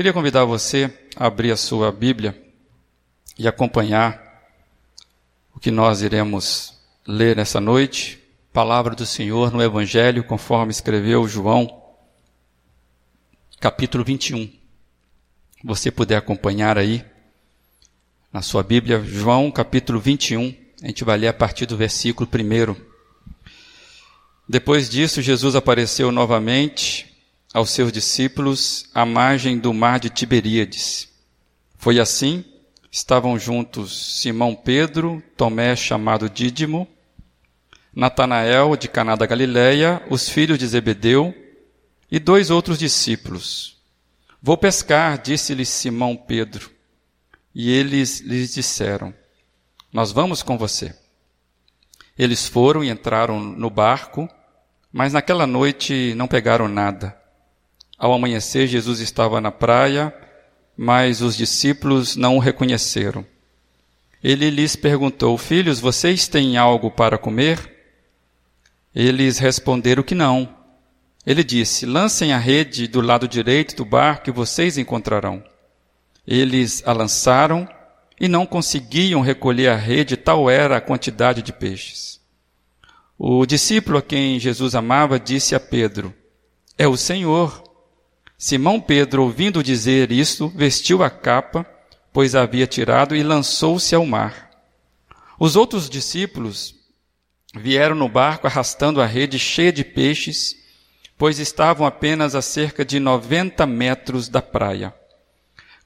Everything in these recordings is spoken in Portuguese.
Queria convidar você a abrir a sua Bíblia e acompanhar o que nós iremos ler nessa noite, palavra do Senhor no Evangelho, conforme escreveu João, capítulo 21. Você puder acompanhar aí na sua Bíblia, João capítulo 21, a gente vai ler a partir do versículo 1. Depois disso, Jesus apareceu novamente aos seus discípulos à margem do mar de Tiberíades. Foi assim, estavam juntos Simão Pedro, Tomé chamado Dídimo, Natanael de Caná da Galileia, os filhos de Zebedeu e dois outros discípulos. Vou pescar, disse-lhe Simão Pedro. E eles lhes disseram: Nós vamos com você. Eles foram e entraram no barco, mas naquela noite não pegaram nada. Ao amanhecer, Jesus estava na praia, mas os discípulos não o reconheceram. Ele lhes perguntou: Filhos, vocês têm algo para comer? Eles responderam que não. Ele disse: Lancem a rede do lado direito do barco e vocês encontrarão. Eles a lançaram e não conseguiam recolher a rede, tal era a quantidade de peixes. O discípulo a quem Jesus amava disse a Pedro: É o Senhor. Simão Pedro, ouvindo dizer isto, vestiu a capa, pois a havia tirado, e lançou-se ao mar. Os outros discípulos vieram no barco arrastando a rede cheia de peixes, pois estavam apenas a cerca de noventa metros da praia.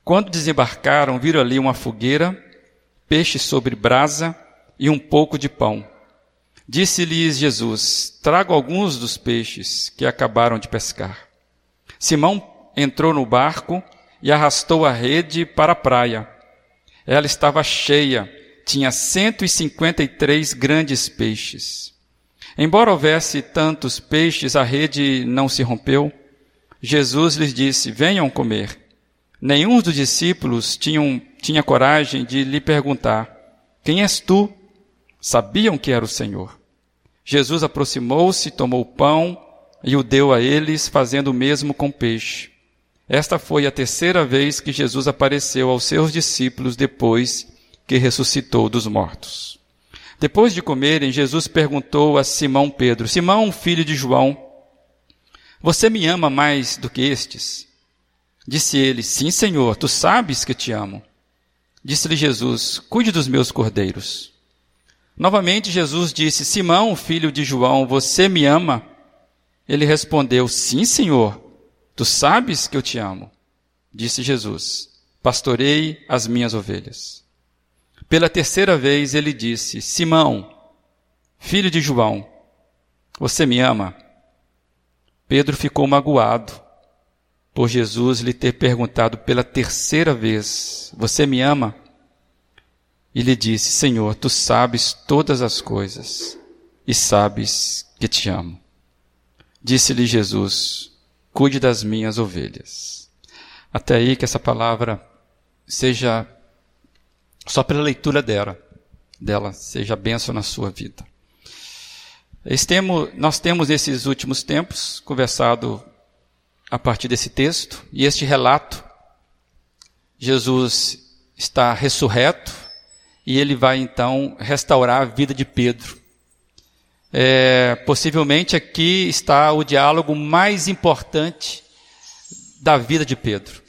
Quando desembarcaram, viram ali uma fogueira, peixe sobre brasa e um pouco de pão. Disse-lhes Jesus: Trago alguns dos peixes que acabaram de pescar. Simão entrou no barco e arrastou a rede para a praia. Ela estava cheia, tinha 153 grandes peixes. Embora houvesse tantos peixes, a rede não se rompeu. Jesus lhes disse: Venham comer. Nenhum dos discípulos tinham, tinha coragem de lhe perguntar: Quem és tu? Sabiam que era o Senhor. Jesus aproximou-se, tomou o pão, e o deu a eles, fazendo o mesmo com peixe. Esta foi a terceira vez que Jesus apareceu aos seus discípulos depois que ressuscitou dos mortos. Depois de comerem, Jesus perguntou a Simão Pedro: Simão, filho de João, você me ama mais do que estes? Disse ele: Sim, Senhor, tu sabes que te amo. Disse-lhe Jesus: Cuide dos meus cordeiros. Novamente Jesus disse: Simão, filho de João, você me ama? Ele respondeu: Sim, Senhor, tu sabes que eu te amo. Disse Jesus: Pastorei as minhas ovelhas. Pela terceira vez ele disse: Simão, filho de João, você me ama? Pedro ficou magoado por Jesus lhe ter perguntado pela terceira vez: Você me ama? E lhe disse: Senhor, tu sabes todas as coisas e sabes que te amo. Disse-lhe Jesus: Cuide das minhas ovelhas. Até aí que essa palavra seja só pela leitura dela, dela seja benção na sua vida. Nós temos nesses últimos tempos conversado a partir desse texto e este relato. Jesus está ressurreto e ele vai então restaurar a vida de Pedro. É, possivelmente aqui está o diálogo mais importante da vida de Pedro.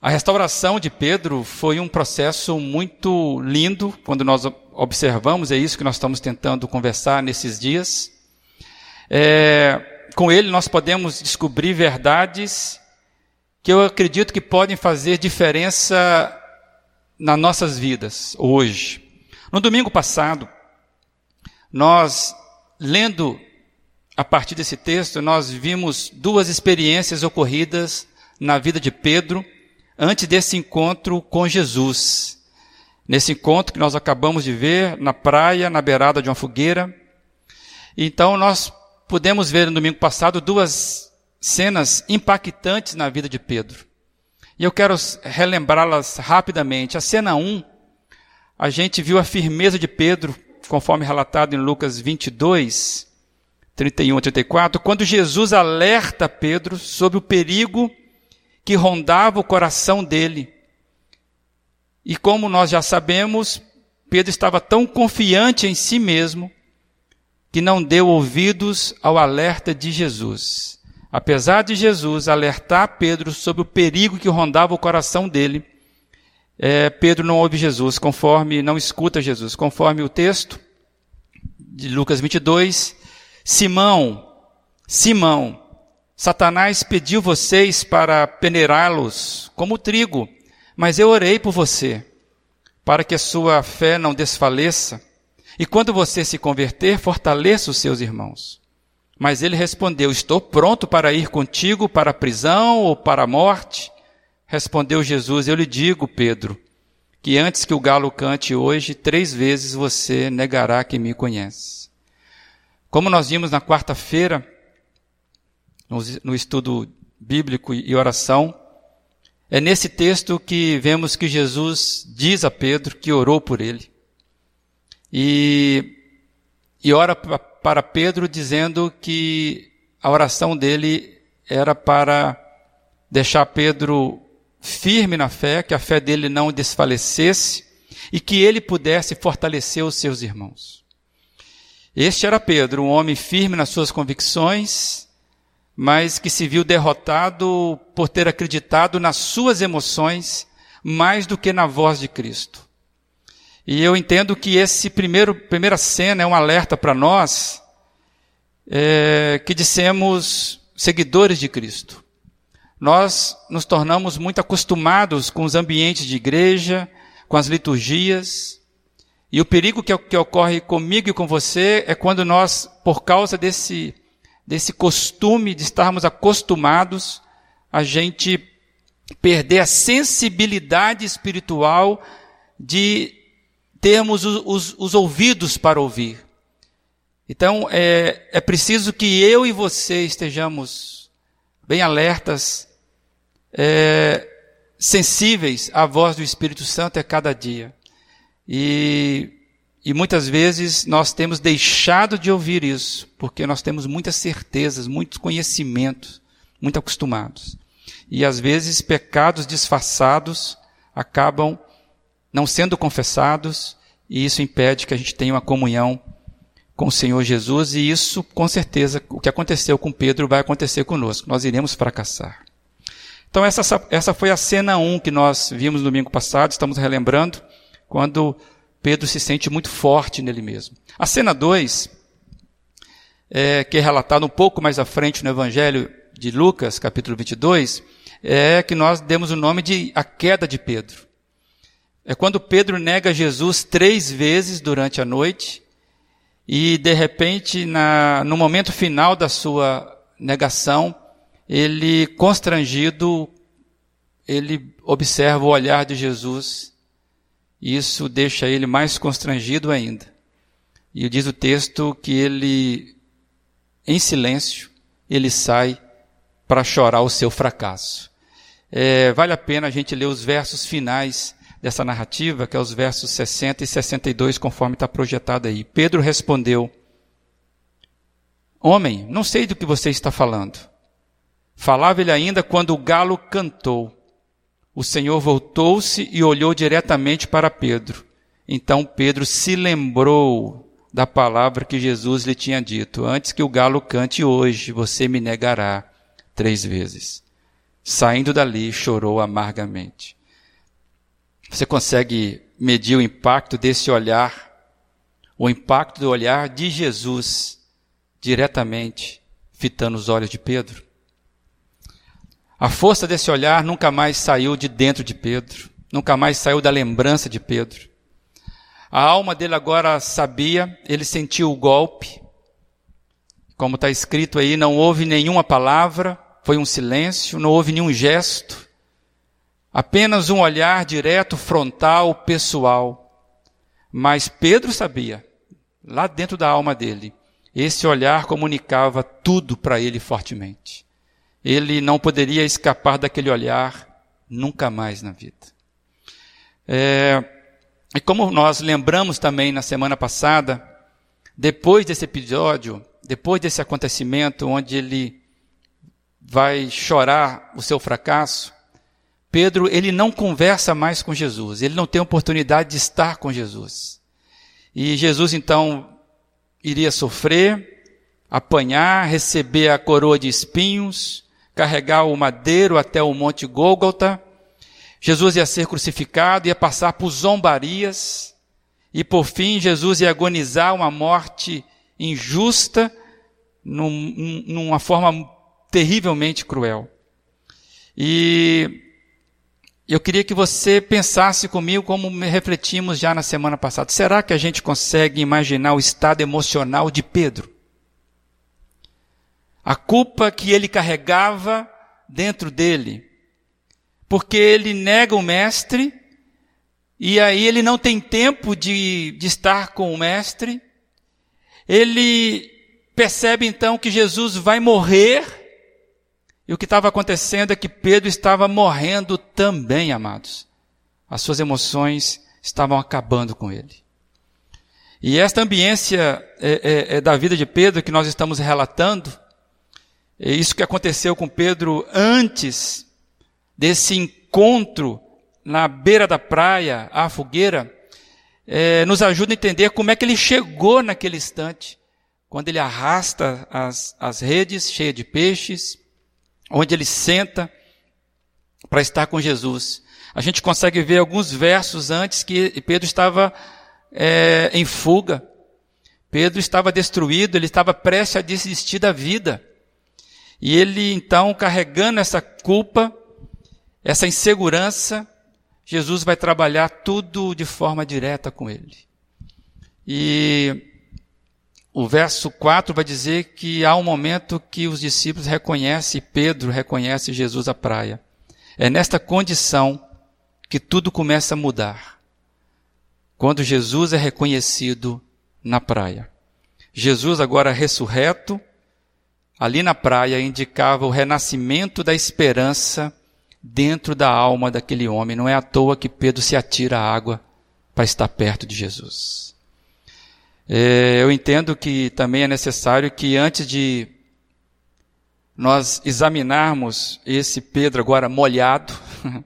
A restauração de Pedro foi um processo muito lindo, quando nós observamos, é isso que nós estamos tentando conversar nesses dias. É, com ele nós podemos descobrir verdades que eu acredito que podem fazer diferença nas nossas vidas hoje. No domingo passado, nós lendo a partir desse texto, nós vimos duas experiências ocorridas na vida de Pedro antes desse encontro com Jesus. Nesse encontro que nós acabamos de ver na praia, na beirada de uma fogueira. Então nós pudemos ver no domingo passado duas cenas impactantes na vida de Pedro. E eu quero relembrá-las rapidamente. A cena 1, um, a gente viu a firmeza de Pedro conforme relatado em Lucas 22, 31 a 34, quando Jesus alerta Pedro sobre o perigo que rondava o coração dele. E como nós já sabemos, Pedro estava tão confiante em si mesmo que não deu ouvidos ao alerta de Jesus. Apesar de Jesus alertar Pedro sobre o perigo que rondava o coração dele, é, Pedro não ouve Jesus, conforme, não escuta Jesus, conforme o texto de Lucas 22, Simão, Simão, Satanás pediu vocês para peneirá-los como trigo, mas eu orei por você, para que a sua fé não desfaleça, e quando você se converter, fortaleça os seus irmãos. Mas ele respondeu: Estou pronto para ir contigo para a prisão ou para a morte. Respondeu Jesus: Eu lhe digo, Pedro, que antes que o galo cante hoje, três vezes você negará que me conhece. Como nós vimos na quarta-feira, no estudo bíblico e oração, é nesse texto que vemos que Jesus diz a Pedro que orou por ele. E, e ora para Pedro dizendo que a oração dele era para deixar Pedro firme na fé, que a fé dele não desfalecesse e que ele pudesse fortalecer os seus irmãos. Este era Pedro, um homem firme nas suas convicções, mas que se viu derrotado por ter acreditado nas suas emoções mais do que na voz de Cristo. E eu entendo que esse primeiro primeira cena é um alerta para nós é, que dissemos seguidores de Cristo nós nos tornamos muito acostumados com os ambientes de igreja, com as liturgias. E o perigo que, que ocorre comigo e com você é quando nós, por causa desse, desse costume de estarmos acostumados, a gente perder a sensibilidade espiritual de termos os, os, os ouvidos para ouvir. Então, é, é preciso que eu e você estejamos bem alertas é, sensíveis à voz do Espírito Santo a cada dia. E, e muitas vezes nós temos deixado de ouvir isso, porque nós temos muitas certezas, muitos conhecimentos, muito acostumados. E às vezes pecados disfarçados acabam não sendo confessados, e isso impede que a gente tenha uma comunhão com o Senhor Jesus, e isso, com certeza, o que aconteceu com Pedro vai acontecer conosco. Nós iremos fracassar. Então, essa, essa foi a cena 1 que nós vimos no domingo passado, estamos relembrando, quando Pedro se sente muito forte nele mesmo. A cena 2, é, que é relatada um pouco mais à frente no Evangelho de Lucas, capítulo 22, é que nós demos o nome de a queda de Pedro. É quando Pedro nega Jesus três vezes durante a noite, e de repente, na, no momento final da sua negação, ele, constrangido, ele observa o olhar de Jesus, e isso deixa ele mais constrangido ainda. E diz o texto que ele, em silêncio, ele sai para chorar o seu fracasso. É, vale a pena a gente ler os versos finais dessa narrativa, que é os versos 60 e 62, conforme está projetado aí. Pedro respondeu: Homem, não sei do que você está falando. Falava ele ainda quando o galo cantou. O Senhor voltou-se e olhou diretamente para Pedro. Então Pedro se lembrou da palavra que Jesus lhe tinha dito: Antes que o galo cante hoje, você me negará três vezes. Saindo dali, chorou amargamente. Você consegue medir o impacto desse olhar, o impacto do olhar de Jesus diretamente fitando os olhos de Pedro? A força desse olhar nunca mais saiu de dentro de Pedro, nunca mais saiu da lembrança de Pedro. A alma dele agora sabia, ele sentiu o golpe. Como está escrito aí, não houve nenhuma palavra, foi um silêncio, não houve nenhum gesto. Apenas um olhar direto, frontal, pessoal. Mas Pedro sabia, lá dentro da alma dele, esse olhar comunicava tudo para ele fortemente ele não poderia escapar daquele olhar nunca mais na vida. É, e como nós lembramos também na semana passada, depois desse episódio, depois desse acontecimento onde ele vai chorar o seu fracasso, Pedro, ele não conversa mais com Jesus, ele não tem oportunidade de estar com Jesus. E Jesus então iria sofrer, apanhar, receber a coroa de espinhos, carregar o madeiro até o monte Gólgota. Jesus ia ser crucificado, ia passar por zombarias, e por fim Jesus ia agonizar uma morte injusta, num, numa forma terrivelmente cruel. E eu queria que você pensasse comigo como refletimos já na semana passada. Será que a gente consegue imaginar o estado emocional de Pedro? A culpa que ele carregava dentro dele. Porque ele nega o mestre, e aí ele não tem tempo de, de estar com o mestre. Ele percebe então que Jesus vai morrer, e o que estava acontecendo é que Pedro estava morrendo também, amados. As suas emoções estavam acabando com ele. E esta ambiência é, é, é da vida de Pedro que nós estamos relatando, é isso que aconteceu com Pedro antes desse encontro na beira da praia, à fogueira, é, nos ajuda a entender como é que ele chegou naquele instante, quando ele arrasta as, as redes cheias de peixes, onde ele senta para estar com Jesus. A gente consegue ver alguns versos antes que Pedro estava é, em fuga. Pedro estava destruído, ele estava prestes a desistir da vida. E ele, então, carregando essa culpa, essa insegurança, Jesus vai trabalhar tudo de forma direta com ele. E o verso 4 vai dizer que há um momento que os discípulos reconhecem, Pedro reconhece Jesus à praia. É nesta condição que tudo começa a mudar. Quando Jesus é reconhecido na praia. Jesus, agora ressurreto, ali na praia, indicava o renascimento da esperança dentro da alma daquele homem. Não é à toa que Pedro se atira à água para estar perto de Jesus. É, eu entendo que também é necessário que antes de nós examinarmos esse Pedro agora molhado,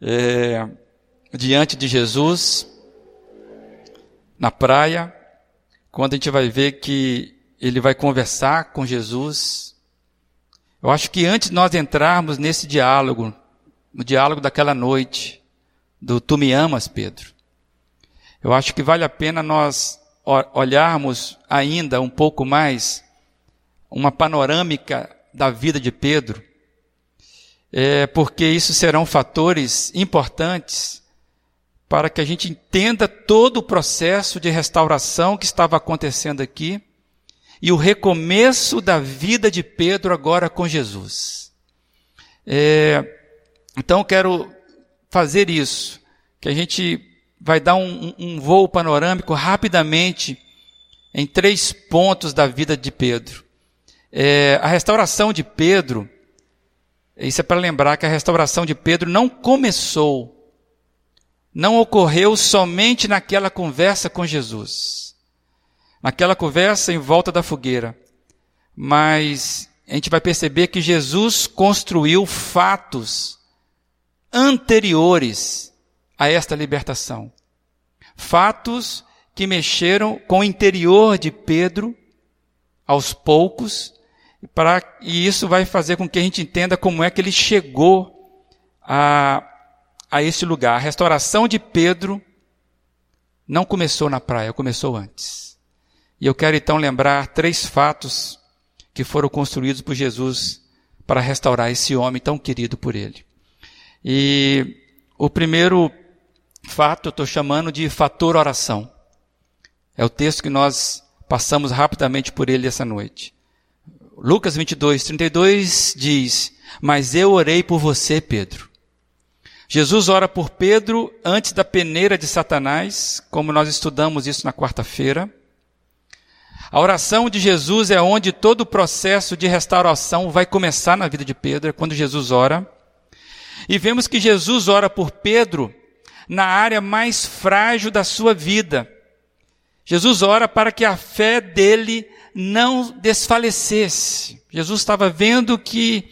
é, diante de Jesus, na praia, quando a gente vai ver que ele vai conversar com Jesus, eu acho que antes de nós entrarmos nesse diálogo, no diálogo daquela noite, do Tu me amas, Pedro, eu acho que vale a pena nós olharmos ainda um pouco mais uma panorâmica da vida de Pedro, é, porque isso serão fatores importantes para que a gente entenda todo o processo de restauração que estava acontecendo aqui e o recomeço da vida de Pedro agora com Jesus. É, então quero fazer isso, que a gente vai dar um, um voo panorâmico rapidamente em três pontos da vida de Pedro. É, a restauração de Pedro, isso é para lembrar que a restauração de Pedro não começou, não ocorreu somente naquela conversa com Jesus, naquela conversa em volta da fogueira, mas a gente vai perceber que Jesus construiu fatos anteriores a esta libertação. Fatos que mexeram com o interior de Pedro aos poucos, e isso vai fazer com que a gente entenda como é que ele chegou a, a esse lugar. A restauração de Pedro não começou na praia, começou antes. E eu quero então lembrar três fatos que foram construídos por Jesus para restaurar esse homem tão querido por ele. E o primeiro fato eu estou chamando de fator oração. É o texto que nós passamos rapidamente por ele essa noite. Lucas 22, 32 diz: Mas eu orei por você, Pedro. Jesus ora por Pedro antes da peneira de Satanás, como nós estudamos isso na quarta-feira. A oração de Jesus é onde todo o processo de restauração vai começar na vida de Pedro, é quando Jesus ora. E vemos que Jesus ora por Pedro na área mais frágil da sua vida. Jesus ora para que a fé dele não desfalecesse. Jesus estava vendo que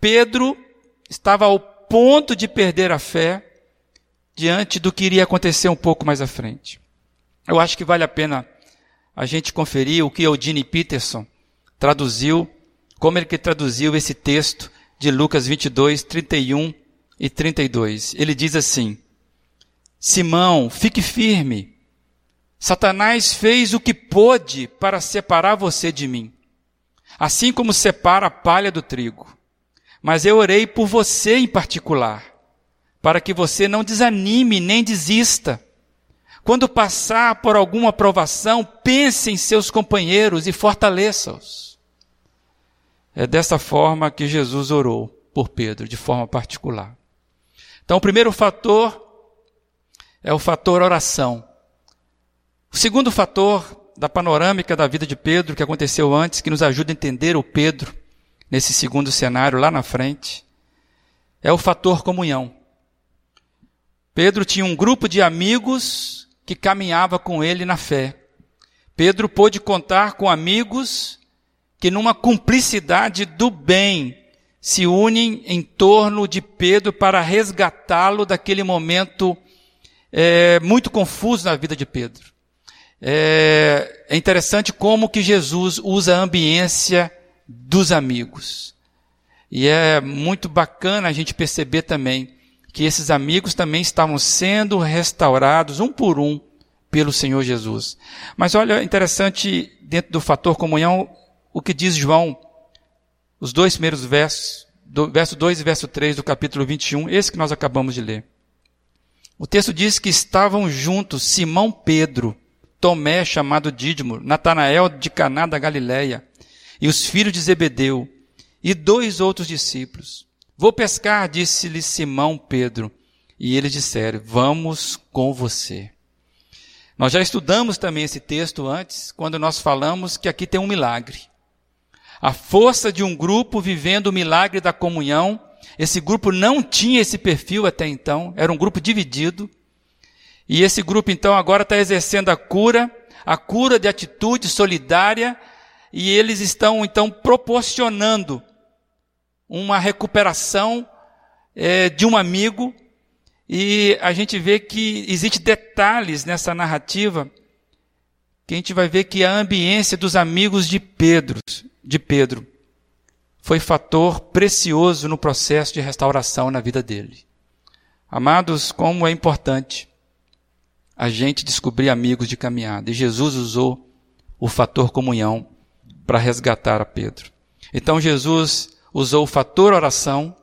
Pedro estava ao ponto de perder a fé diante do que iria acontecer um pouco mais à frente. Eu acho que vale a pena a gente conferir o que Eugene Peterson traduziu, como ele que traduziu esse texto de Lucas 22, 31 e 32. Ele diz assim: Simão, fique firme. Satanás fez o que pôde para separar você de mim, assim como separa a palha do trigo. Mas eu orei por você em particular, para que você não desanime nem desista. Quando passar por alguma provação, pense em seus companheiros e fortaleça-os. É dessa forma que Jesus orou por Pedro, de forma particular. Então, o primeiro fator é o fator oração. O segundo fator da panorâmica da vida de Pedro, que aconteceu antes, que nos ajuda a entender o Pedro nesse segundo cenário lá na frente, é o fator comunhão. Pedro tinha um grupo de amigos que caminhava com ele na fé. Pedro pôde contar com amigos que, numa cumplicidade do bem, se unem em torno de Pedro para resgatá-lo daquele momento é, muito confuso na vida de Pedro. É, é interessante como que Jesus usa a ambiência dos amigos. E é muito bacana a gente perceber também que esses amigos também estavam sendo restaurados um por um pelo Senhor Jesus. Mas olha, interessante dentro do fator comunhão o que diz João, os dois primeiros versos, do, verso 2 e verso 3 do capítulo 21, esse que nós acabamos de ler. O texto diz que estavam juntos Simão Pedro, Tomé, chamado Dídimo, Natanael de Caná da Galileia, e os filhos de Zebedeu, e dois outros discípulos. Vou pescar, disse-lhe Simão Pedro. E eles disseram: Vamos com você. Nós já estudamos também esse texto antes, quando nós falamos que aqui tem um milagre. A força de um grupo vivendo o milagre da comunhão. Esse grupo não tinha esse perfil até então, era um grupo dividido. E esse grupo então agora está exercendo a cura, a cura de atitude solidária, e eles estão então proporcionando uma recuperação é, de um amigo, e a gente vê que existe detalhes nessa narrativa que a gente vai ver que a ambiência dos amigos de Pedro, de Pedro foi fator precioso no processo de restauração na vida dele. Amados, como é importante a gente descobrir amigos de caminhada. E Jesus usou o fator comunhão para resgatar a Pedro. Então Jesus usou o fator oração,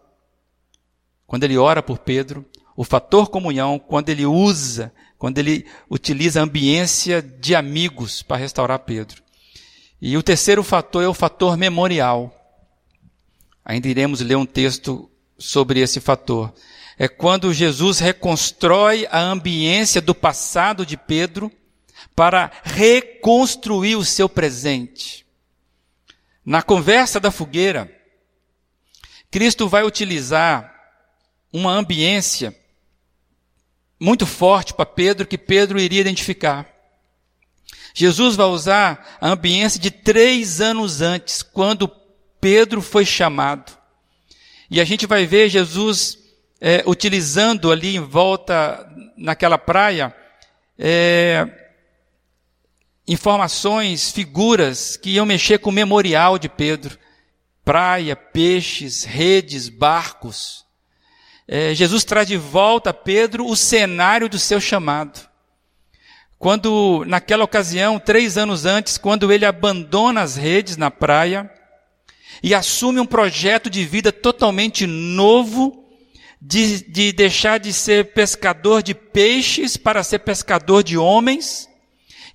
quando ele ora por Pedro, o fator comunhão, quando ele usa, quando ele utiliza a ambiência de amigos para restaurar Pedro. E o terceiro fator é o fator memorial. Ainda iremos ler um texto sobre esse fator. É quando Jesus reconstrói a ambiência do passado de Pedro para reconstruir o seu presente. Na conversa da fogueira, Cristo vai utilizar uma ambiência muito forte para Pedro que Pedro iria identificar. Jesus vai usar a ambiência de três anos antes, quando Pedro foi chamado. E a gente vai ver Jesus é, utilizando ali em volta, naquela praia, é, informações, figuras que iam mexer com o memorial de Pedro praia, peixes, redes, barcos. É, Jesus traz de volta a Pedro o cenário do seu chamado. Quando, naquela ocasião, três anos antes, quando ele abandona as redes na praia e assume um projeto de vida totalmente novo, de, de deixar de ser pescador de peixes para ser pescador de homens,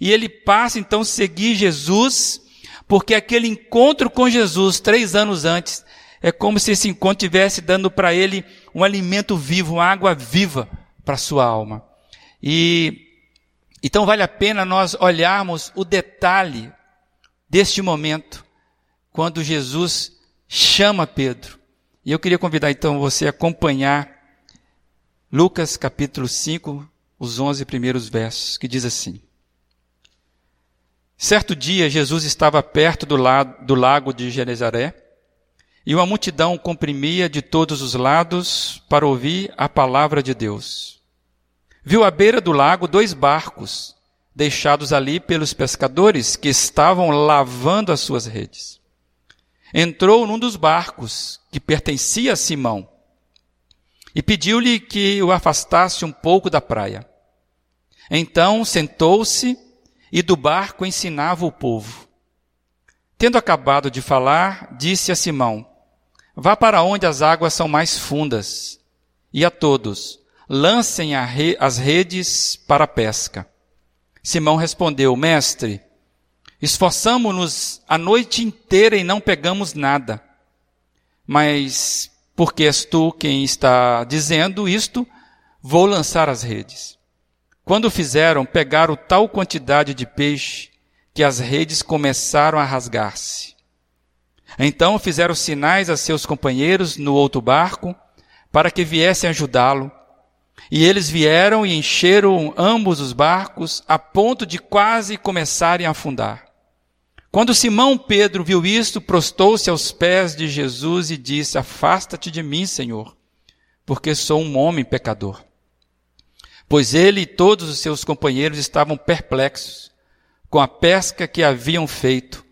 e ele passa então a seguir Jesus, porque aquele encontro com Jesus, três anos antes, é como se esse encontro estivesse dando para ele um alimento vivo, uma água viva para a sua alma. E então vale a pena nós olharmos o detalhe deste momento, quando Jesus chama Pedro. E eu queria convidar então você a acompanhar Lucas capítulo 5, os 11 primeiros versos, que diz assim: Certo dia, Jesus estava perto do, do lago de Genezaré e uma multidão comprimia de todos os lados para ouvir a palavra de Deus. Viu à beira do lago dois barcos, deixados ali pelos pescadores que estavam lavando as suas redes. Entrou num dos barcos, que pertencia a Simão, e pediu-lhe que o afastasse um pouco da praia. Então sentou-se e do barco ensinava o povo. Tendo acabado de falar, disse a Simão: Vá para onde as águas são mais fundas, e a todos, lancem as redes para a pesca. Simão respondeu, mestre, esforçamo-nos a noite inteira e não pegamos nada. Mas, porque és tu quem está dizendo isto, vou lançar as redes. Quando fizeram, pegaram tal quantidade de peixe que as redes começaram a rasgar-se. Então fizeram sinais a seus companheiros no outro barco, para que viessem ajudá-lo. E eles vieram e encheram ambos os barcos, a ponto de quase começarem a afundar. Quando Simão Pedro viu isto, prostou-se aos pés de Jesus e disse: Afasta-te de mim, Senhor, porque sou um homem pecador. Pois ele e todos os seus companheiros estavam perplexos com a pesca que haviam feito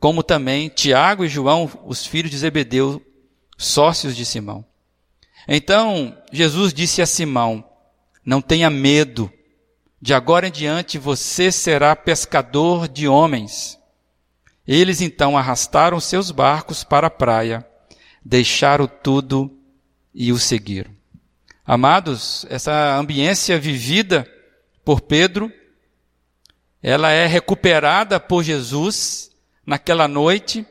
como também Tiago e João, os filhos de Zebedeu, sócios de Simão. Então Jesus disse a Simão: Não tenha medo, de agora em diante você será pescador de homens. Eles então arrastaram seus barcos para a praia, deixaram tudo e o seguiram. Amados, essa ambiência vivida por Pedro, ela é recuperada por Jesus naquela noite,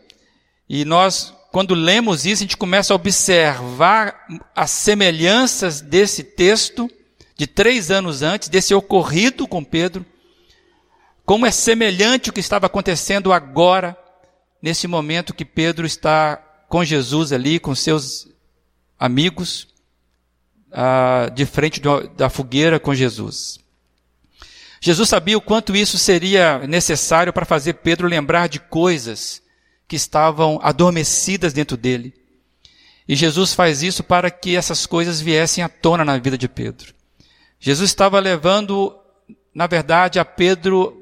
e nós, quando lemos isso, a gente começa a observar as semelhanças desse texto de três anos antes, desse ocorrido com Pedro, como é semelhante o que estava acontecendo agora, nesse momento que Pedro está com Jesus ali, com seus amigos, ah, de frente da fogueira com Jesus. Jesus sabia o quanto isso seria necessário para fazer Pedro lembrar de coisas que estavam adormecidas dentro dele. E Jesus faz isso para que essas coisas viessem à tona na vida de Pedro. Jesus estava levando, na verdade, a Pedro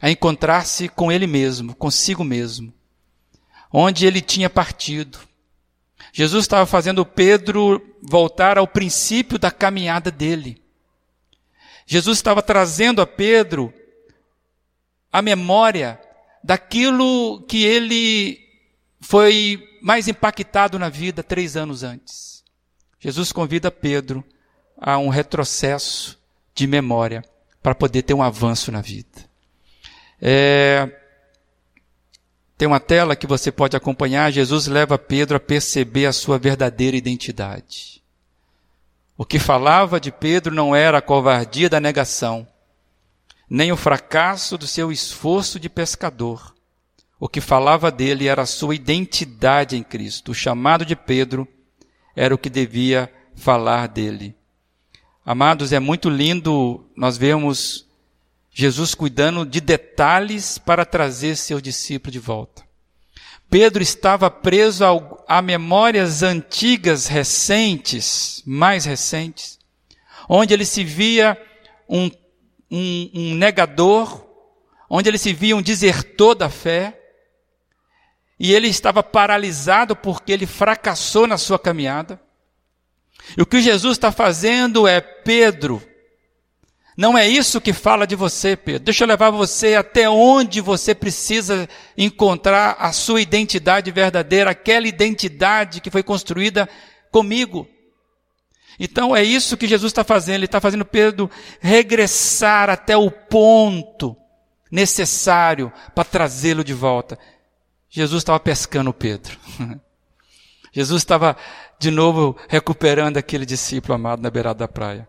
a encontrar-se com ele mesmo, consigo mesmo, onde ele tinha partido. Jesus estava fazendo Pedro voltar ao princípio da caminhada dele. Jesus estava trazendo a Pedro a memória daquilo que ele foi mais impactado na vida três anos antes. Jesus convida Pedro a um retrocesso de memória para poder ter um avanço na vida. É, tem uma tela que você pode acompanhar. Jesus leva Pedro a perceber a sua verdadeira identidade. O que falava de Pedro não era a covardia da negação, nem o fracasso do seu esforço de pescador. O que falava dele era a sua identidade em Cristo. O chamado de Pedro era o que devia falar dele. Amados, é muito lindo nós vemos Jesus cuidando de detalhes para trazer seu discípulo de volta. Pedro estava preso a memórias antigas, recentes, mais recentes, onde ele se via um, um, um negador, onde ele se via um desertor da fé, e ele estava paralisado porque ele fracassou na sua caminhada. E o que Jesus está fazendo é, Pedro, não é isso que fala de você, Pedro. Deixa eu levar você até onde você precisa encontrar a sua identidade verdadeira, aquela identidade que foi construída comigo. Então é isso que Jesus está fazendo. Ele está fazendo Pedro regressar até o ponto necessário para trazê-lo de volta. Jesus estava pescando Pedro. Jesus estava de novo recuperando aquele discípulo amado na beirada da praia.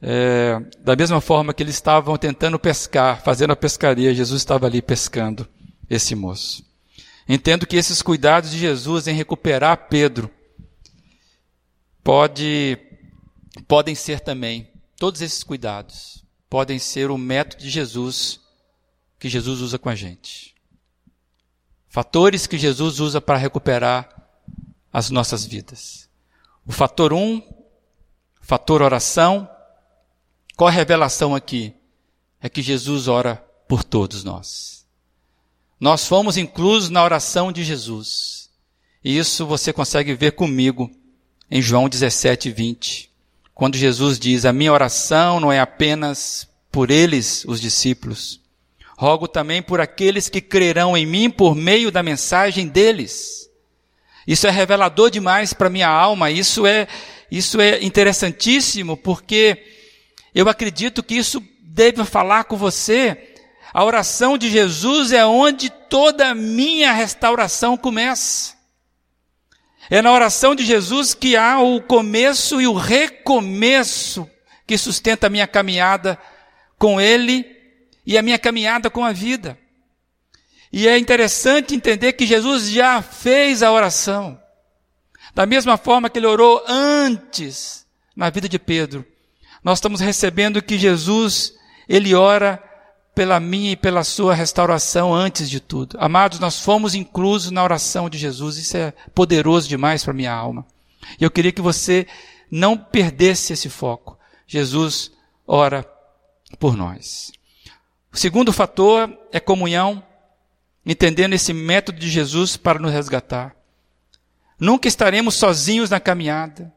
É, da mesma forma que eles estavam tentando pescar, fazendo a pescaria, Jesus estava ali pescando esse moço. Entendo que esses cuidados de Jesus em recuperar Pedro pode, podem ser também, todos esses cuidados, podem ser o método de Jesus que Jesus usa com a gente. Fatores que Jesus usa para recuperar as nossas vidas. O fator um, fator oração. Qual a revelação aqui? É que Jesus ora por todos nós. Nós fomos inclusos na oração de Jesus. E isso você consegue ver comigo em João 17, 20. Quando Jesus diz, a minha oração não é apenas por eles, os discípulos. Rogo também por aqueles que crerão em mim por meio da mensagem deles. Isso é revelador demais para minha alma, isso é, isso é interessantíssimo, porque eu acredito que isso deve falar com você. A oração de Jesus é onde toda a minha restauração começa. É na oração de Jesus que há o começo e o recomeço que sustenta a minha caminhada com Ele e a minha caminhada com a vida. E é interessante entender que Jesus já fez a oração. Da mesma forma que ele orou antes na vida de Pedro. Nós estamos recebendo que Jesus, ele ora pela minha e pela sua restauração antes de tudo. Amados, nós fomos inclusos na oração de Jesus. Isso é poderoso demais para minha alma. E eu queria que você não perdesse esse foco. Jesus ora por nós. O segundo fator é comunhão, entendendo esse método de Jesus para nos resgatar. Nunca estaremos sozinhos na caminhada.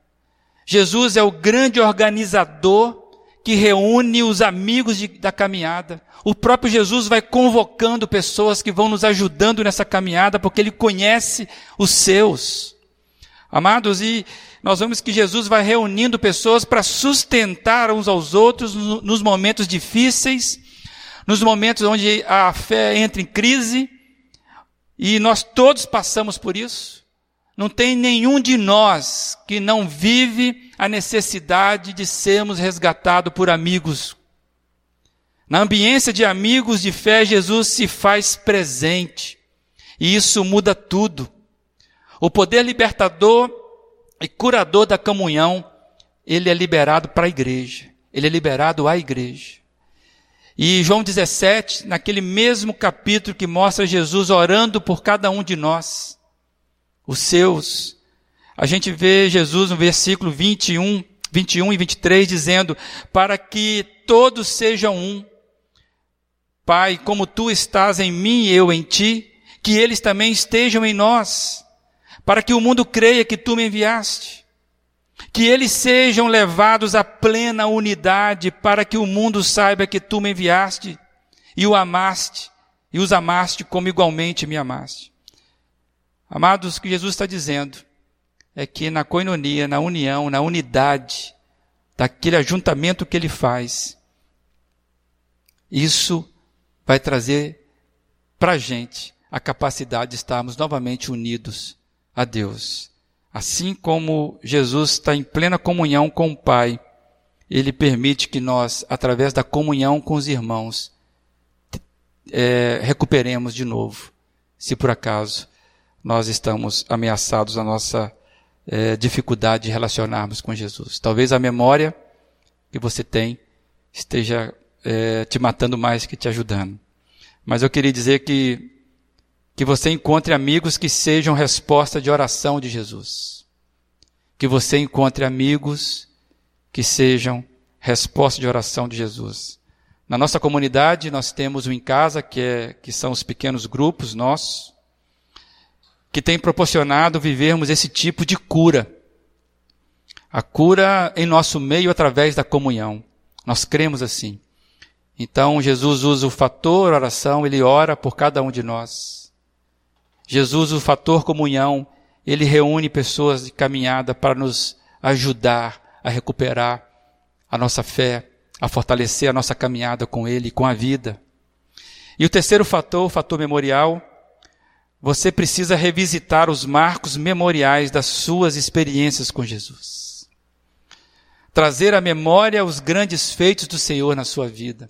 Jesus é o grande organizador que reúne os amigos de, da caminhada. O próprio Jesus vai convocando pessoas que vão nos ajudando nessa caminhada, porque Ele conhece os seus. Amados, e nós vemos que Jesus vai reunindo pessoas para sustentar uns aos outros nos momentos difíceis, nos momentos onde a fé entra em crise, e nós todos passamos por isso. Não tem nenhum de nós que não vive a necessidade de sermos resgatados por amigos. Na ambiência de amigos de fé, Jesus se faz presente. E isso muda tudo. O poder libertador e curador da comunhão, ele é liberado para a igreja. Ele é liberado à igreja. E João 17, naquele mesmo capítulo que mostra Jesus orando por cada um de nós, os seus. A gente vê Jesus no versículo 21, 21 e 23 dizendo: Para que todos sejam um. Pai, como tu estás em mim e eu em ti, que eles também estejam em nós, para que o mundo creia que tu me enviaste. Que eles sejam levados à plena unidade, para que o mundo saiba que tu me enviaste e o amaste, e os amaste como igualmente me amaste. Amados, o que Jesus está dizendo é que na coinonia, na união, na unidade, daquele ajuntamento que ele faz, isso vai trazer para a gente a capacidade de estarmos novamente unidos a Deus. Assim como Jesus está em plena comunhão com o Pai, ele permite que nós, através da comunhão com os irmãos, é, recuperemos de novo, se por acaso nós estamos ameaçados na nossa é, dificuldade de relacionarmos com Jesus. Talvez a memória que você tem esteja é, te matando mais que te ajudando. Mas eu queria dizer que, que você encontre amigos que sejam resposta de oração de Jesus. Que você encontre amigos que sejam resposta de oração de Jesus. Na nossa comunidade, nós temos o Em Casa, que, é, que são os pequenos grupos nossos, que tem proporcionado vivermos esse tipo de cura. A cura em nosso meio através da comunhão. Nós cremos assim. Então Jesus usa o fator oração, ele ora por cada um de nós. Jesus usa o fator comunhão, ele reúne pessoas de caminhada para nos ajudar a recuperar a nossa fé, a fortalecer a nossa caminhada com ele, com a vida. E o terceiro fator, o fator memorial, você precisa revisitar os marcos memoriais das suas experiências com Jesus. Trazer à memória os grandes feitos do Senhor na sua vida.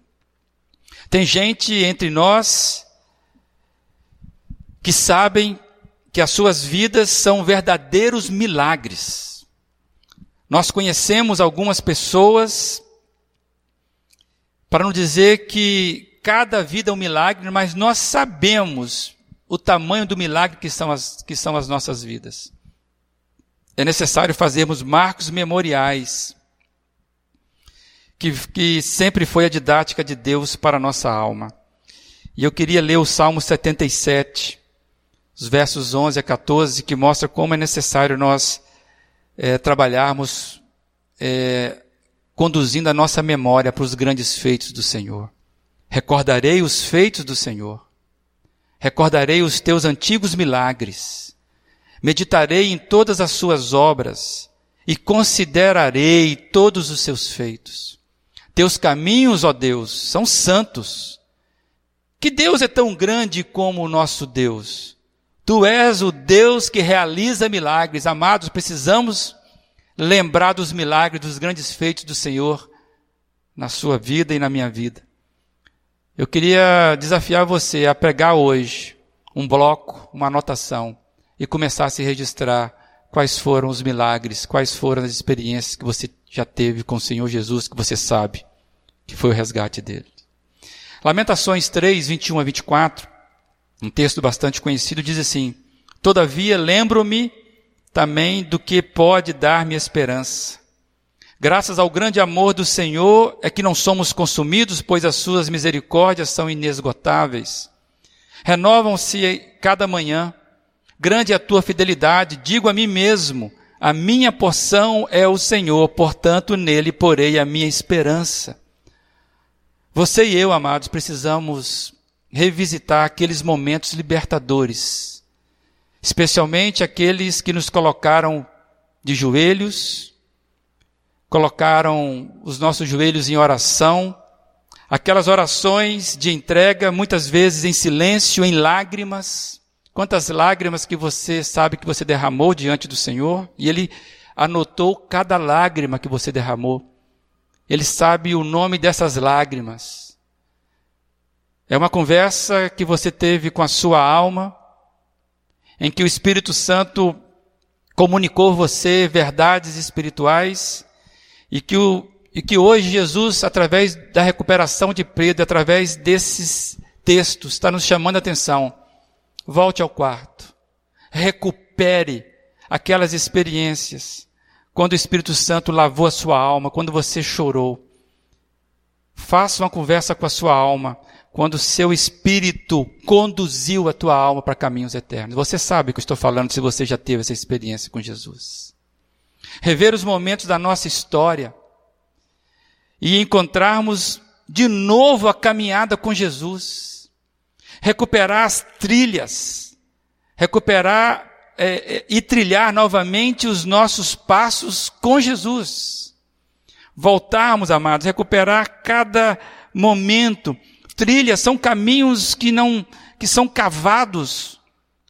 Tem gente entre nós que sabem que as suas vidas são verdadeiros milagres. Nós conhecemos algumas pessoas, para não dizer que cada vida é um milagre, mas nós sabemos o tamanho do milagre que são as, que são as nossas vidas. é necessário fazermos marcos memoriais, que, que sempre foi a didática de Deus para a nossa alma. E eu queria ler o Salmo 77, os versos 11 a 14, que mostra como é necessário nós é, trabalharmos é, conduzindo a nossa memória para os grandes feitos do Senhor. Recordarei os feitos do Senhor. Recordarei os teus antigos milagres. Meditarei em todas as suas obras e considerarei todos os seus feitos. Teus caminhos, ó Deus, são santos. Que Deus é tão grande como o nosso Deus? Tu és o Deus que realiza milagres. Amados, precisamos lembrar dos milagres, dos grandes feitos do Senhor na sua vida e na minha vida. Eu queria desafiar você a pegar hoje um bloco, uma anotação e começar a se registrar quais foram os milagres, quais foram as experiências que você já teve com o Senhor Jesus, que você sabe que foi o resgate dele. Lamentações 3, 21 a 24, um texto bastante conhecido, diz assim: Todavia lembro-me também do que pode dar-me esperança. Graças ao grande amor do Senhor é que não somos consumidos, pois as suas misericórdias são inesgotáveis. Renovam-se cada manhã. Grande é a tua fidelidade. Digo a mim mesmo, a minha porção é o Senhor, portanto nele porei a minha esperança. Você e eu, amados, precisamos revisitar aqueles momentos libertadores, especialmente aqueles que nos colocaram de joelhos, colocaram os nossos joelhos em oração, aquelas orações de entrega, muitas vezes em silêncio, em lágrimas. Quantas lágrimas que você sabe que você derramou diante do Senhor, e Ele anotou cada lágrima que você derramou. Ele sabe o nome dessas lágrimas. É uma conversa que você teve com a sua alma, em que o Espírito Santo comunicou você verdades espirituais e que, o, e que hoje Jesus, através da recuperação de Pedro, através desses textos, está nos chamando a atenção. Volte ao quarto. Recupere aquelas experiências quando o Espírito Santo lavou a sua alma, quando você chorou. Faça uma conversa com a sua alma, quando o seu espírito conduziu a tua alma para caminhos eternos. Você sabe o que eu estou falando se você já teve essa experiência com Jesus. Rever os momentos da nossa história e encontrarmos de novo a caminhada com Jesus. Recuperar as trilhas, recuperar é, é, e trilhar novamente os nossos passos com Jesus. Voltarmos, amados, recuperar cada momento. Trilhas são caminhos que não, que são cavados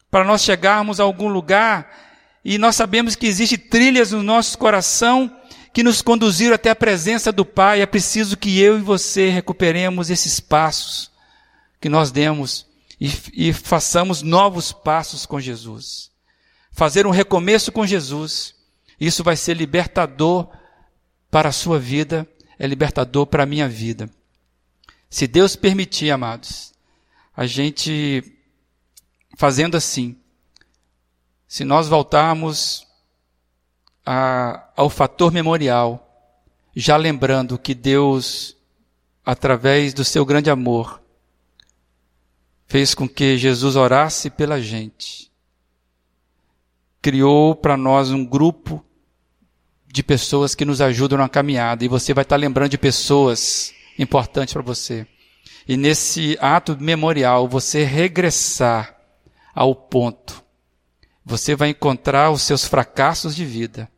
para nós chegarmos a algum lugar. E nós sabemos que existem trilhas no nosso coração que nos conduziram até a presença do Pai. É preciso que eu e você recuperemos esses passos que nós demos e, e façamos novos passos com Jesus fazer um recomeço com Jesus. Isso vai ser libertador para a sua vida, é libertador para a minha vida. Se Deus permitir, amados, a gente fazendo assim, se nós voltarmos a, ao fator memorial, já lembrando que Deus, através do seu grande amor, fez com que Jesus orasse pela gente criou para nós um grupo de pessoas que nos ajudam na caminhada. E você vai estar lembrando de pessoas importantes para você. E nesse ato memorial, você regressar ao ponto. Você vai encontrar os seus fracassos de vida,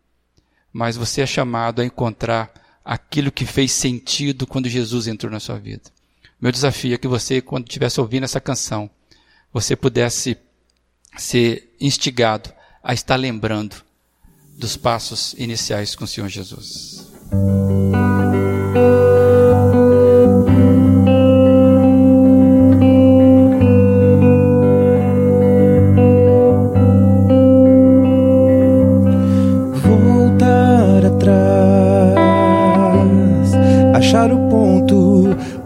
mas você é chamado a encontrar aquilo que fez sentido quando Jesus entrou na sua vida. Meu desafio é que você, quando estivesse ouvindo essa canção, você pudesse ser instigado a estar lembrando dos passos iniciais com o Senhor Jesus.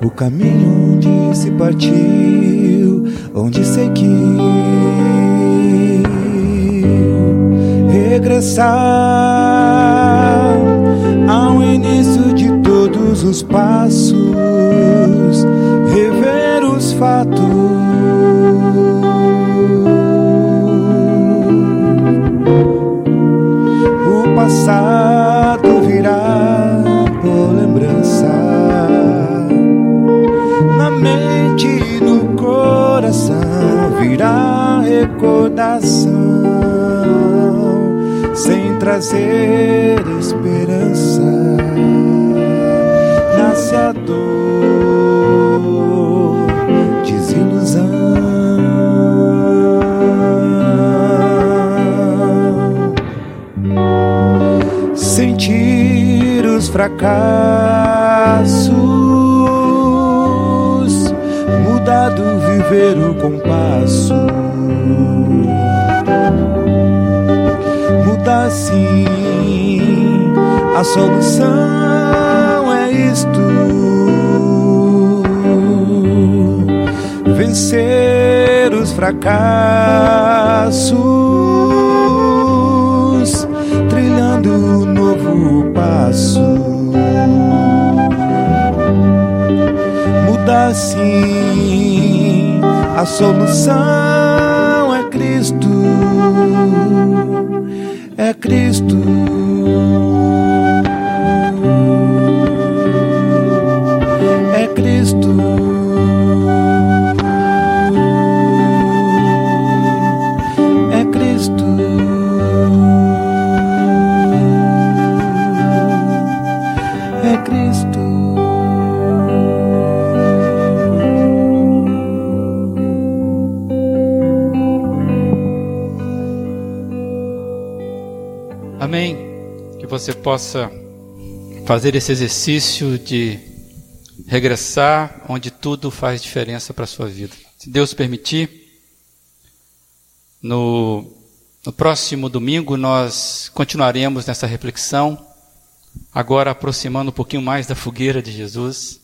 O caminho onde se partiu, onde seguir regressar ao início de todos os passos, rever os fatos. O passado recordação sem trazer esperança. Nasce a dor, desilusão. Sentir os fracassos, mudado viver o compasso muda assim. A solução é isto: vencer os fracassos, trilhando um novo passo. Muda assim. A solução Cristo. Possa fazer esse exercício de regressar onde tudo faz diferença para a sua vida. Se Deus permitir, no, no próximo domingo nós continuaremos nessa reflexão, agora aproximando um pouquinho mais da fogueira de Jesus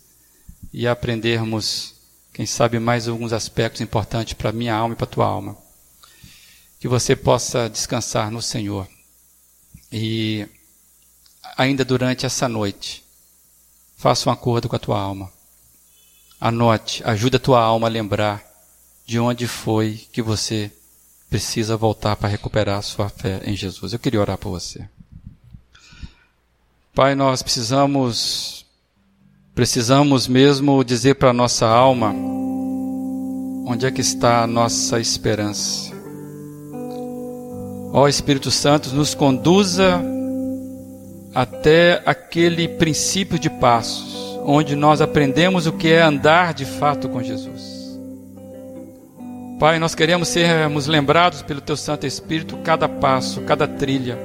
e aprendermos, quem sabe, mais alguns aspectos importantes para a minha alma e para a tua alma. Que você possa descansar no Senhor. E ainda durante essa noite, faça um acordo com a tua alma. Anote, ajuda a tua alma a lembrar de onde foi que você precisa voltar para recuperar a sua fé em Jesus. Eu queria orar por você. Pai, nós precisamos precisamos mesmo dizer para a nossa alma onde é que está a nossa esperança. Ó Espírito Santo, nos conduza até aquele princípio de passos, onde nós aprendemos o que é andar de fato com Jesus. Pai, nós queremos sermos lembrados pelo Teu Santo Espírito cada passo, cada trilha.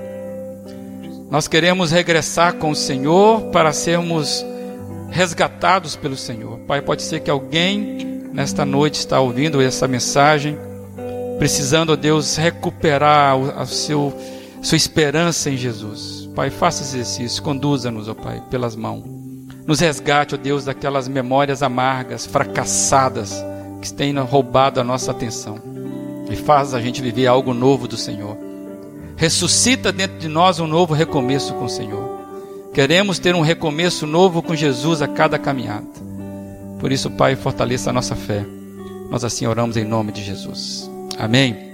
Nós queremos regressar com o Senhor para sermos resgatados pelo Senhor. Pai, pode ser que alguém nesta noite está ouvindo essa mensagem precisando, ó Deus, recuperar a seu, sua esperança em Jesus. Pai, faça esse exercício, conduza-nos, ó Pai, pelas mãos. Nos resgate, ó Deus, daquelas memórias amargas, fracassadas, que têm roubado a nossa atenção. E faz a gente viver algo novo do Senhor. Ressuscita dentro de nós um novo recomeço com o Senhor. Queremos ter um recomeço novo com Jesus a cada caminhada. Por isso, Pai, fortaleça a nossa fé. Nós assim oramos em nome de Jesus. Amém.